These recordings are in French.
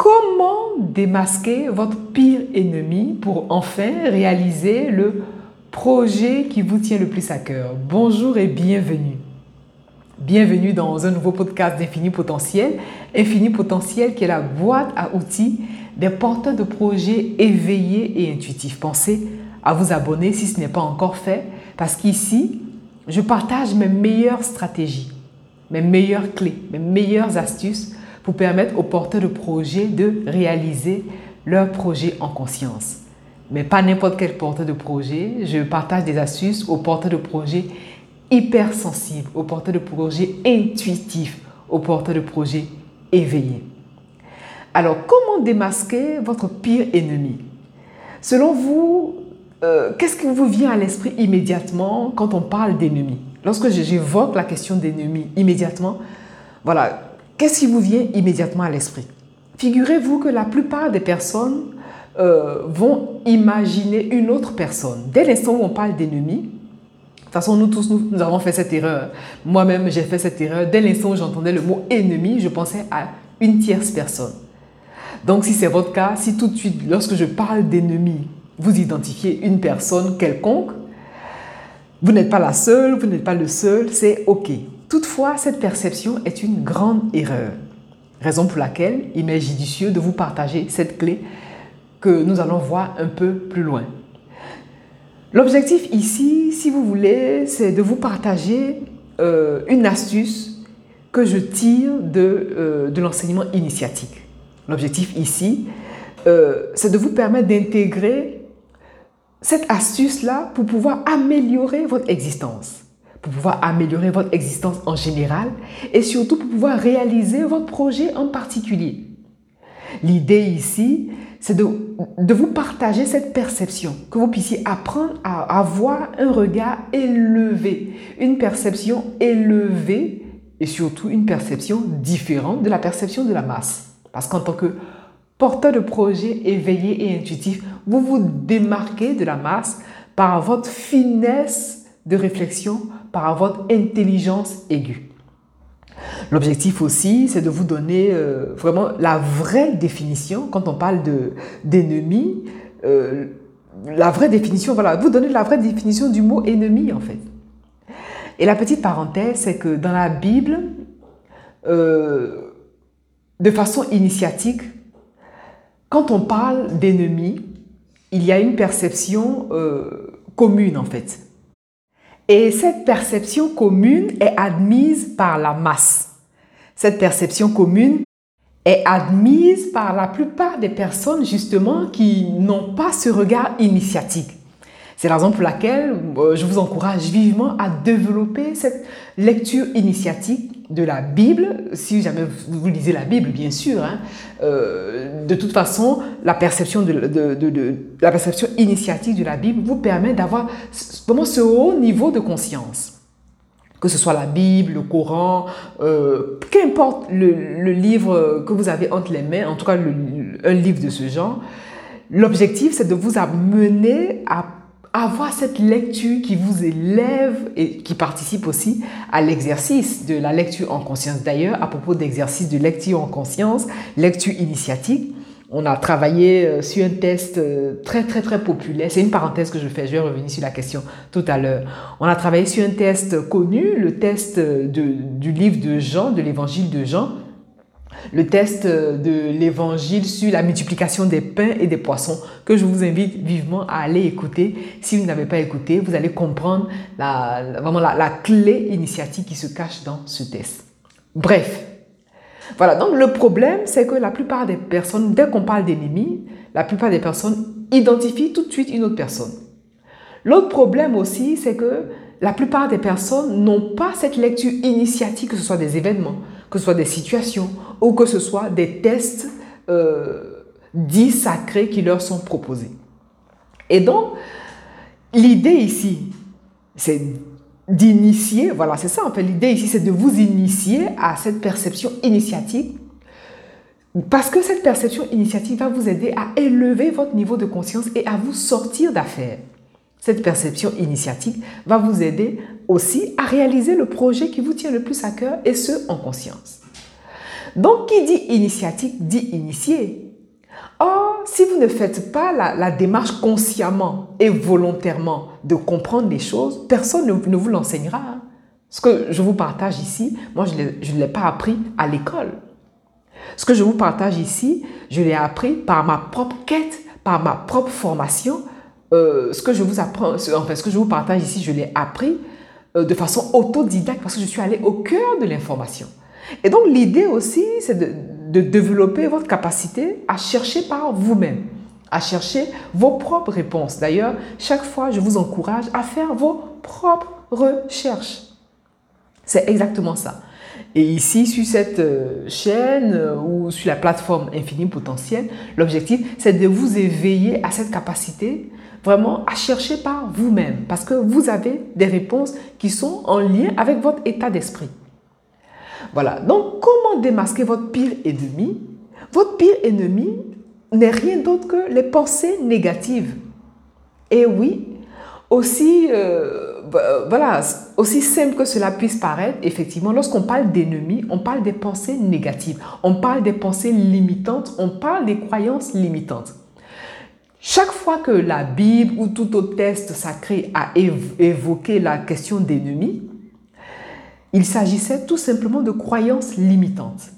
comment démasquer votre pire ennemi pour enfin réaliser le projet qui vous tient le plus à cœur? Bonjour et bienvenue. Bienvenue dans un nouveau podcast d'Infini Potentiel. Infini Potentiel qui est la boîte à outils des porteurs de projets éveillés et intuitifs. Pensez à vous abonner si ce n'est pas encore fait parce qu'ici, je partage mes meilleures stratégies, mes meilleures clés, mes meilleures astuces pour permettre aux porteurs de projets de réaliser leur projet en conscience. Mais pas n'importe quel porteur de projet. Je partage des astuces aux porteurs de projets hypersensibles, aux porteurs de projets intuitifs, aux porteurs de projets éveillés. Alors, comment démasquer votre pire ennemi? Selon vous, euh, qu'est-ce qui vous vient à l'esprit immédiatement quand on parle d'ennemi Lorsque j'évoque la question d'ennemi immédiatement, voilà, qu'est-ce qui vous vient immédiatement à l'esprit? Figurez-vous que la plupart des personnes euh, vont imaginer une autre personne. Dès l'instant où on parle d'ennemi, de toute façon, nous tous, nous, nous avons fait cette erreur. Moi-même, j'ai fait cette erreur. Dès l'instant où j'entendais le mot ennemi, je pensais à une tierce personne. Donc, si c'est votre cas, si tout de suite, lorsque je parle d'ennemi, vous identifiez une personne quelconque, vous n'êtes pas la seule, vous n'êtes pas le seul, c'est OK. Toutefois, cette perception est une grande erreur. Raison pour laquelle il m'est judicieux de vous partager cette clé que nous allons voir un peu plus loin. L'objectif ici, si vous voulez, c'est de vous partager euh, une astuce que je tire de, euh, l'enseignement initiatique. L'objectif ici, euh, c'est de vous permettre d'intégrer cette astuce-là pour pouvoir améliorer votre existence, pour pouvoir améliorer votre existence en général et surtout pour pouvoir réaliser votre projet en particulier. L'idée ici, c'est de, de, vous partager cette perception, que vous puissiez apprendre à avoir un regard élevé, une perception élevée et surtout une perception différente de la perception de la masse. Parce qu'en tant que porteur de projet éveillé et intuitif, vous vous démarquez de la masse par votre finesse de réflexion, par votre intelligence aiguë. L'objectif aussi, c'est de vous donner euh, vraiment la vraie définition quand on parle d'ennemi. Euh, la vraie définition, voilà, vous donner la vraie définition du mot ennemi en fait. Et la petite parenthèse, c'est que dans la Bible, euh, de façon initiatique, quand on parle d'ennemi, il y a une perception commune en fait. Et cette perception commune est admise par la masse. Cette perception commune est admise par la plupart des personnes justement qui n'ont pas ce regard initiatique. C'est la raison pour laquelle euh, je vous encourage vivement à développer cette lecture initiatique de la Bible, si jamais vous lisez la Bible, bien sûr. Hein. Euh, de toute façon, la perception, de, la perception initiatique de la Bible vous permet d'avoir vraiment ce haut niveau de conscience. Que ce soit la Bible, le Coran, euh, qu'importe le, livre que vous avez entre les mains, en tout cas un livre de ce genre, l'objectif c'est de vous amener à avoir cette lecture qui vous élève et qui participe aussi à l'exercice de la lecture en conscience. D'ailleurs, à propos d'exercice de lecture en conscience, lecture initiatique, on a travaillé euh, sur un test euh, très très très populaire. C'est une parenthèse que je fais, je vais revenir sur la question tout à l'heure. On a travaillé sur un test connu, le test de, du livre de Jean, de l'évangile de Jean, le test de l'évangile sur la multiplication des pains et des poissons que je vous invite vivement à aller écouter. Si vous n'avez pas écouté, vous allez comprendre la, vraiment la, clé initiatique qui se cache dans ce test. Bref, voilà, donc le problème, c'est que la plupart des personnes, dès qu'on parle d'ennemis, la plupart des personnes identifient tout de suite une autre personne. L'autre problème aussi, c'est que la plupart des personnes n'ont pas cette lecture initiatique, que ce soit des événements, que ce soit des situations ou que ce soit des tests euh, dits sacrés qui leur sont proposés. Et donc, l'idée ici, c'est d'initier, voilà, c'est ça en fait, l'idée ici, c'est de vous initier à cette perception initiatique parce que cette perception initiative va vous aider à élever votre niveau de conscience et à vous sortir d'affaires. Cette perception initiatique va vous aider aussi à réaliser le projet qui vous tient le plus à cœur et ce, en conscience. Donc, qui dit initiatique dit initié. Or, si vous ne faites pas la, démarche consciemment et volontairement de comprendre les choses, personne ne, vous l'enseignera. Hein. Ce que je vous partage ici, moi, je ne l'ai pas appris à l'école. Ce que je vous partage ici, je l'ai appris par ma propre quête, par ma propre formation. Euh, ce que je vous apprends, enfin, ce que je vous partage ici, je l'ai appris de façon autodidacte parce que je suis allée au cœur de l'information. Et donc l'idée aussi, c'est de, de, développer votre capacité à chercher par vous-même, à chercher vos propres réponses. D'ailleurs, chaque fois, je vous encourage à faire vos propres recherches. C'est exactement ça. Et ici, sur cette euh, chaîne euh, ou sur la plateforme Infini Potentiel, l'objectif, c'est de vous éveiller à cette capacité vraiment à chercher par vous-même parce que vous avez des réponses qui sont en lien avec votre état d'esprit. Voilà, donc comment démasquer votre pire ennemi? Votre pire ennemi n'est rien d'autre que les pensées négatives. Et oui, aussi, euh, voilà, aussi simple que cela puisse paraître, effectivement, lorsqu'on parle d'ennemis, on parle des pensées négatives, on parle des pensées limitantes, on parle des croyances limitantes. Chaque fois que la Bible ou tout autre texte sacré a évoqué la question d'ennemis, il s'agissait tout simplement de croyances limitantes.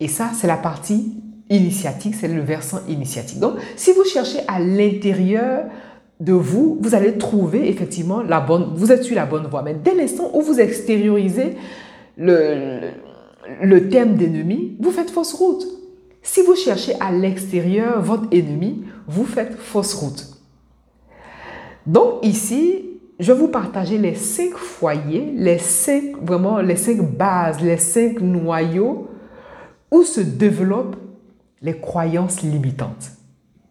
Et ça, c'est la partie initiatique, c'est le versant initiatique. Donc, si vous cherchez à l'intérieur de vous, vous allez trouver effectivement la bonne, vous êtes sur la bonne voie. Mais dès l'instant où vous extériorisez le, le thème d'ennemi, vous faites fausse route. Si vous cherchez à l'extérieur votre ennemi, vous faites fausse route. Donc ici, je vais vous partager les cinq foyers, les cinq, vraiment les cinq bases, les cinq noyaux où se développent les croyances limitantes.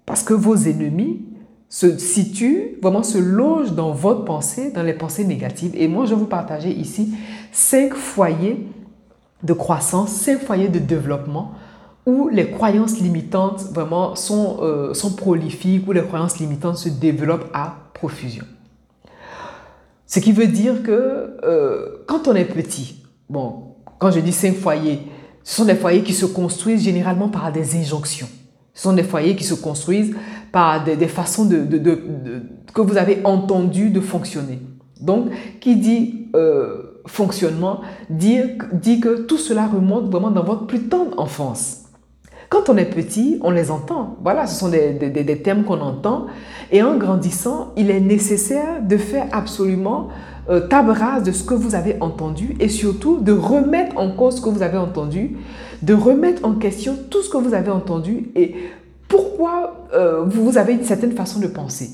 Parce que vos ennemis se situent, vraiment se logent dans votre pensée, dans les pensées négatives. Et moi, je vais vous partager ici cinq foyers de croissance, cinq foyers de développement où les croyances limitantes vraiment sont, euh, sont prolifiques, où les croyances limitantes se développent à profusion. Ce qui veut dire que euh, quand on est petit, bon, quand je dis cinq foyers, ce sont des foyers qui se construisent généralement par des injonctions. Ce sont des foyers qui se construisent par des, façons de, que vous avez entendu de fonctionner. Donc, qui dit euh, fonctionnement dit, dit que tout cela remonte vraiment dans votre plus tendre enfance. Quand on est petit, on les entend. Voilà, ce sont des, des, thèmes qu'on entend. Et en grandissant, il est nécessaire de faire absolument euh, table rase de ce que vous avez entendu et surtout de remettre en cause ce que vous avez entendu, de remettre en question tout ce que vous avez entendu et pourquoi euh, vous avez une certaine façon de penser.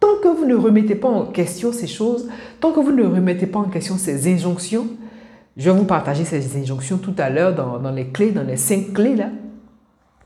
Tant que vous ne remettez pas en question ces choses, tant que vous ne remettez pas en question ces injonctions, je vais vous partager ces injonctions tout à l'heure dans, dans les clés, dans les cinq clés là.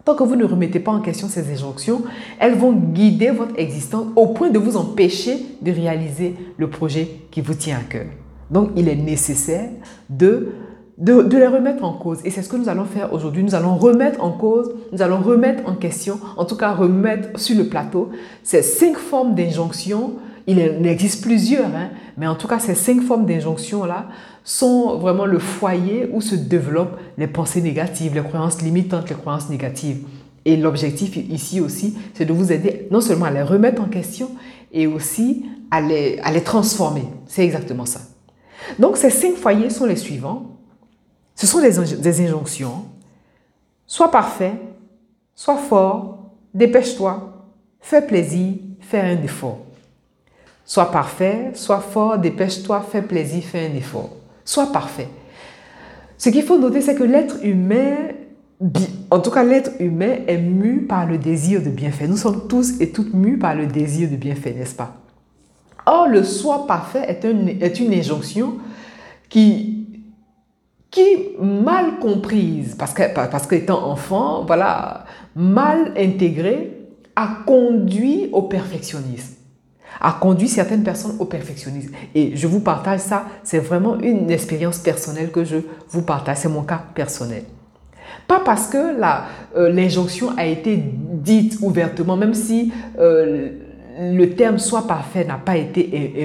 Tant que vous ne remettez pas en question ces injonctions, elles vont guider votre existence au point de vous empêcher de réaliser le projet qui vous tient à cœur. Donc, il est nécessaire de, de, les remettre en cause. Et c'est ce que nous allons faire aujourd'hui. Nous allons remettre en cause, nous allons remettre en question, en tout cas remettre sur le plateau ces cinq formes d'injonctions. Il en existe plusieurs, hein, mais en tout cas, ces cinq formes d'injonctions-là sont vraiment le foyer où se développent les pensées négatives, les croyances limitantes, les croyances négatives. Et l'objectif ici aussi, c'est de vous aider non seulement à les remettre en question, et aussi à les, à les transformer. C'est exactement ça. Donc ces cinq foyers sont les suivants. Ce sont des, des injonctions. Sois parfait, sois fort, dépêche-toi, fais plaisir, fais un effort. Sois parfait, sois fort, dépêche-toi, fais plaisir, fais un effort. Sois parfait. Ce qu'il faut noter, c'est que l'être humain, en tout cas l'être humain, est mu par le désir de bienfait. Nous sommes tous et toutes mus par le désir de bienfait, n'est-ce pas? Or, le soi parfait est, une injonction qui, qui, mal comprise, parce parce qu'étant enfant, voilà, mal intégrée, a conduit au perfectionnisme a conduit certaines personnes au perfectionnisme. Et je vous partage ça, c'est vraiment une expérience personnelle que je vous partage, c'est mon cas personnel. Pas parce que euh, l'injonction a été dite ouvertement, même si euh, le terme soit parfait n'a pas été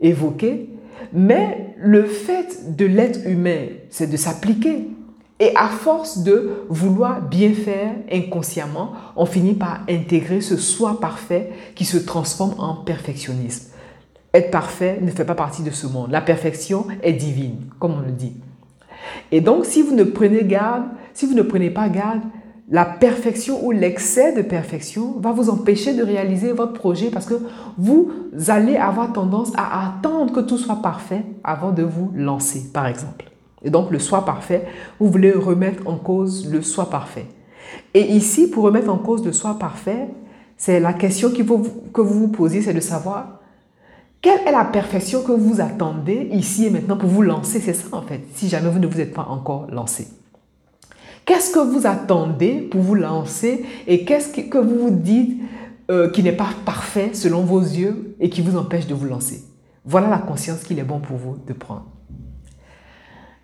évoqué, mais le fait de l'être humain, c'est de s'appliquer. Et à force de vouloir bien faire inconsciemment, on finit par intégrer ce soi parfait qui se transforme en perfectionnisme. Être parfait ne fait pas partie de ce monde. La perfection est divine, comme on le dit. Et donc, si vous ne prenez garde, si vous ne prenez pas garde, la perfection ou l'excès de perfection va vous empêcher de réaliser votre projet parce que vous allez avoir tendance à attendre que tout soit parfait avant de vous lancer, par exemple. Et donc, le soi parfait, vous voulez remettre en cause le soi parfait. Et ici, pour remettre en cause le soi parfait, c'est la question que vous vous posez, c'est de savoir quelle est la perfection que vous attendez ici et maintenant pour vous lancer C'est ça en fait, si jamais vous ne vous êtes pas encore lancé. Qu'est-ce que vous attendez pour vous lancer et qu'est-ce que vous vous dites euh, qui n'est pas parfait selon vos yeux et qui vous empêche de vous lancer? Voilà la conscience qu'il est bon pour vous de prendre.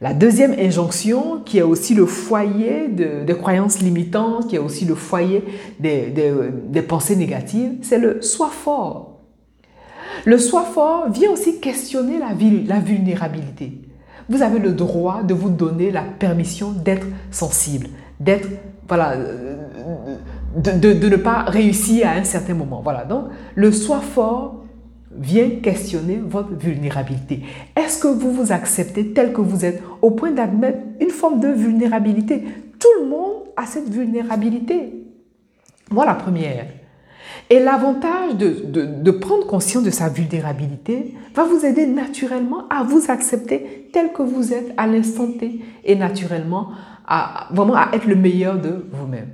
La deuxième injonction, qui est aussi le foyer de, croyances limitantes, qui est aussi le foyer des, pensées négatives, c'est le soi fort. Le soi fort vient aussi questionner la, la vulnérabilité. Vous avez le droit de vous donner la permission d'être sensible, d'être, voilà, euh, de, de, ne pas réussir à un certain moment. Voilà, donc le soi fort vient questionner votre vulnérabilité. Est-ce que vous vous acceptez tel que vous êtes au point d'admettre une forme de vulnérabilité? Tout le monde a cette vulnérabilité. Moi, la première. Et l'avantage de, prendre conscience de sa vulnérabilité va vous aider naturellement à vous accepter tel que vous êtes à l'instant T et naturellement à vraiment à être le meilleur de vous-même.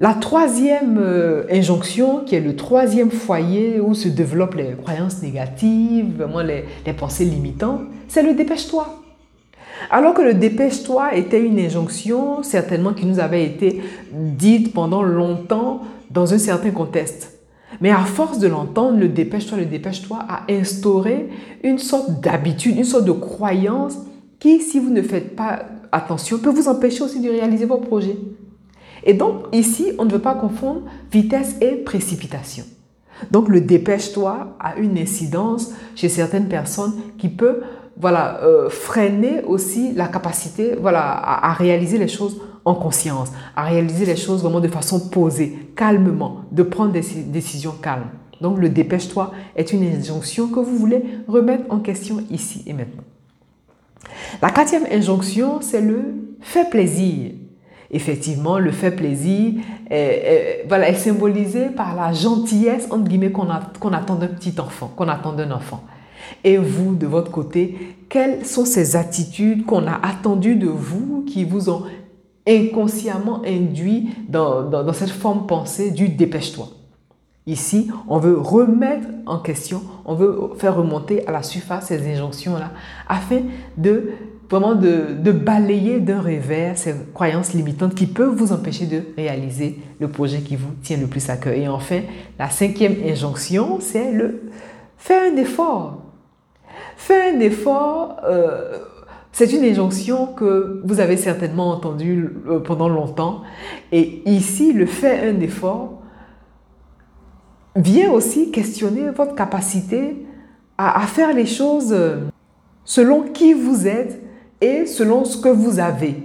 La troisième euh, injonction, qui est le troisième foyer où se développent les croyances négatives, vraiment les, les pensées limitantes, c'est le dépêche-toi. Alors que le dépêche-toi était une injonction certainement qui nous avait été dite pendant longtemps dans un certain contexte. Mais à force de l'entendre, le dépêche-toi, le dépêche-toi a instauré une sorte d'habitude, une sorte de croyance qui, si vous ne faites pas attention, peut vous empêcher aussi de réaliser vos projets. Et donc, ici, on ne veut pas confondre vitesse et précipitation. Donc, le dépêche-toi a une incidence chez certaines personnes qui peut voilà, euh, freiner aussi la capacité voilà, à, réaliser les choses en conscience, à réaliser les choses vraiment de façon posée, calmement, de prendre des décisions calmes. Donc le dépêche-toi est une injonction que vous voulez remettre en question ici et maintenant. La quatrième injonction, c'est le fais plaisir. Effectivement, le fait plaisir est, voilà, est symbolisé par la gentillesse entre guillemets qu'on attend d'un petit enfant, qu'on attend d'un enfant. Et vous, de votre côté, quelles sont ces attitudes qu'on a attendues de vous qui vous ont inconsciemment induit dans, cette forme pensée du dépêche-toi? Ici, on veut remettre en question, on veut faire remonter à la surface ces injonctions-là afin de vraiment de, balayer d'un revers ces croyances limitantes qui peuvent vous empêcher de réaliser le projet qui vous tient le plus à cœur. Et enfin, la cinquième injonction, c'est le faire un effort. Fais un effort. Euh, c'est une injonction que vous avez certainement entendue euh, pendant longtemps. Et ici, le fait un effort vient aussi questionner votre capacité à, faire les choses selon qui vous êtes et selon ce que vous avez.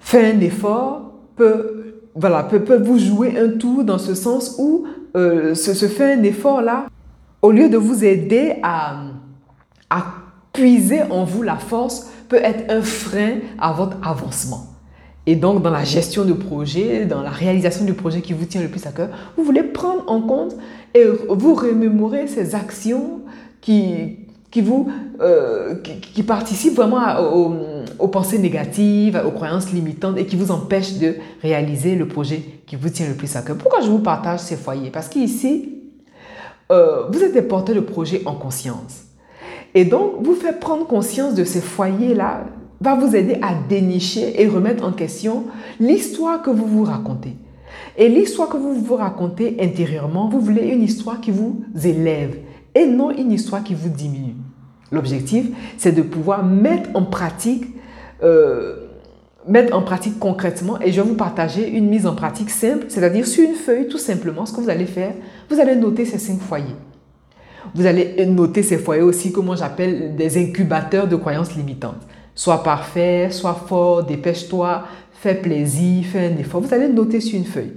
Faire un effort peut, voilà, peut, vous jouer un tour dans ce sens où euh, ce, ce un effort-là, au lieu de vous aider à, à puiser en vous la force peut être un frein à votre avancement. Et donc, dans la gestion de projet, dans la réalisation du projet qui vous tient le plus à cœur, vous voulez prendre en compte et vous remémorer ces actions qui, qui, vous, euh, qui, participent vraiment aux, pensées négatives, aux croyances limitantes et qui vous empêchent de réaliser le projet qui vous tient le plus à cœur. Pourquoi je vous partage ces foyers? Parce qu'ici, euh, vous êtes des porteurs de projets en conscience. Et donc, vous faire prendre conscience de ces foyers-là va vous aider à dénicher et remettre en question l'histoire que vous vous racontez. Et l'histoire que vous vous racontez intérieurement, vous voulez une histoire qui vous élève et non une histoire qui vous diminue. L'objectif, c'est de pouvoir mettre en pratique, euh, mettre en pratique concrètement, et je vais vous partager une mise en pratique simple, c'est-à-dire sur une feuille, tout simplement, ce que vous allez faire, vous allez noter ces cinq foyers. Vous allez noter ces foyers aussi moi j'appelle des incubateurs de croyances limitantes. Sois parfait, sois fort, dépêche-toi, fais plaisir, fais un effort. Vous allez noter sur une feuille.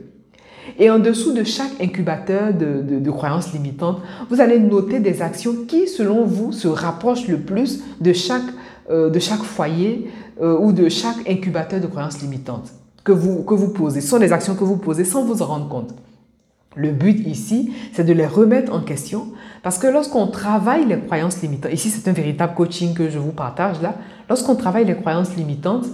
Et en dessous de chaque incubateur de, croyances limitantes, vous allez noter des actions qui, selon vous, se rapprochent le plus de chaque, euh, de chaque foyer euh, ou de chaque incubateur de croyances limitantes que vous, que vous posez. Ce sont des actions que vous posez sans vous en rendre compte. Le but ici, c'est de les remettre en question parce que lorsqu'on travaille les croyances limitantes, ici c'est un véritable coaching que je vous partage là, lorsqu'on travaille les croyances limitantes,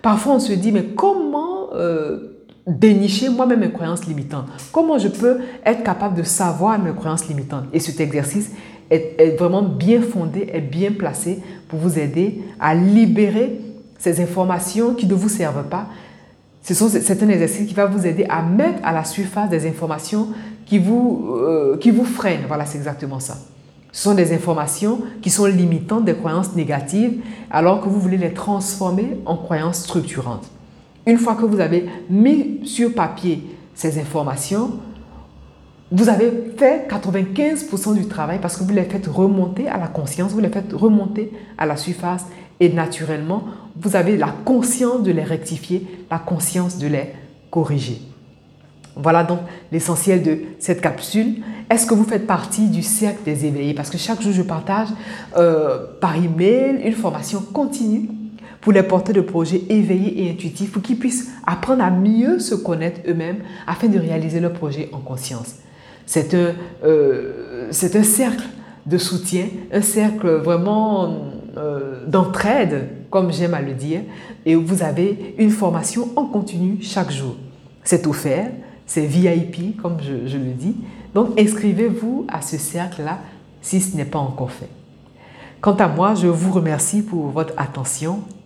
parfois on se dit mais comment euh, dénicher moi-même mes croyances limitantes Comment je peux être capable de savoir mes croyances limitantes? Et cet exercice est, vraiment bien fondé, est bien placé pour vous aider à libérer ces informations qui ne vous servent pas c'est un exercice qui va vous aider à mettre à la surface des informations qui vous, euh, qui vous freinent. Voilà, c'est exactement ça. Ce sont des informations qui sont limitantes, des croyances négatives, alors que vous voulez les transformer en croyances structurantes. Une fois que vous avez mis sur papier ces informations, vous avez fait 95% du travail parce que vous les faites remonter à la conscience, vous les faites remonter à la surface et naturellement, vous avez la conscience de les rectifier, la conscience de les corriger. Voilà donc l'essentiel de cette capsule. Est-ce que vous faites partie du cercle des éveillés? Parce que chaque jour, je partage euh, par email une formation continue pour les porteurs de projets éveillés et intuitifs pour qu'ils puissent apprendre à mieux se connaître eux-mêmes afin de réaliser leur projet en conscience. C'est un, euh, un cercle de soutien, un cercle vraiment euh, d'entraide, comme j'aime à le dire, et vous avez une formation en continu chaque jour. C'est offert, c'est VIP, comme je, je le dis. Donc inscrivez-vous à ce cercle-là si ce n'est pas encore fait. Quant à moi, je vous remercie pour votre attention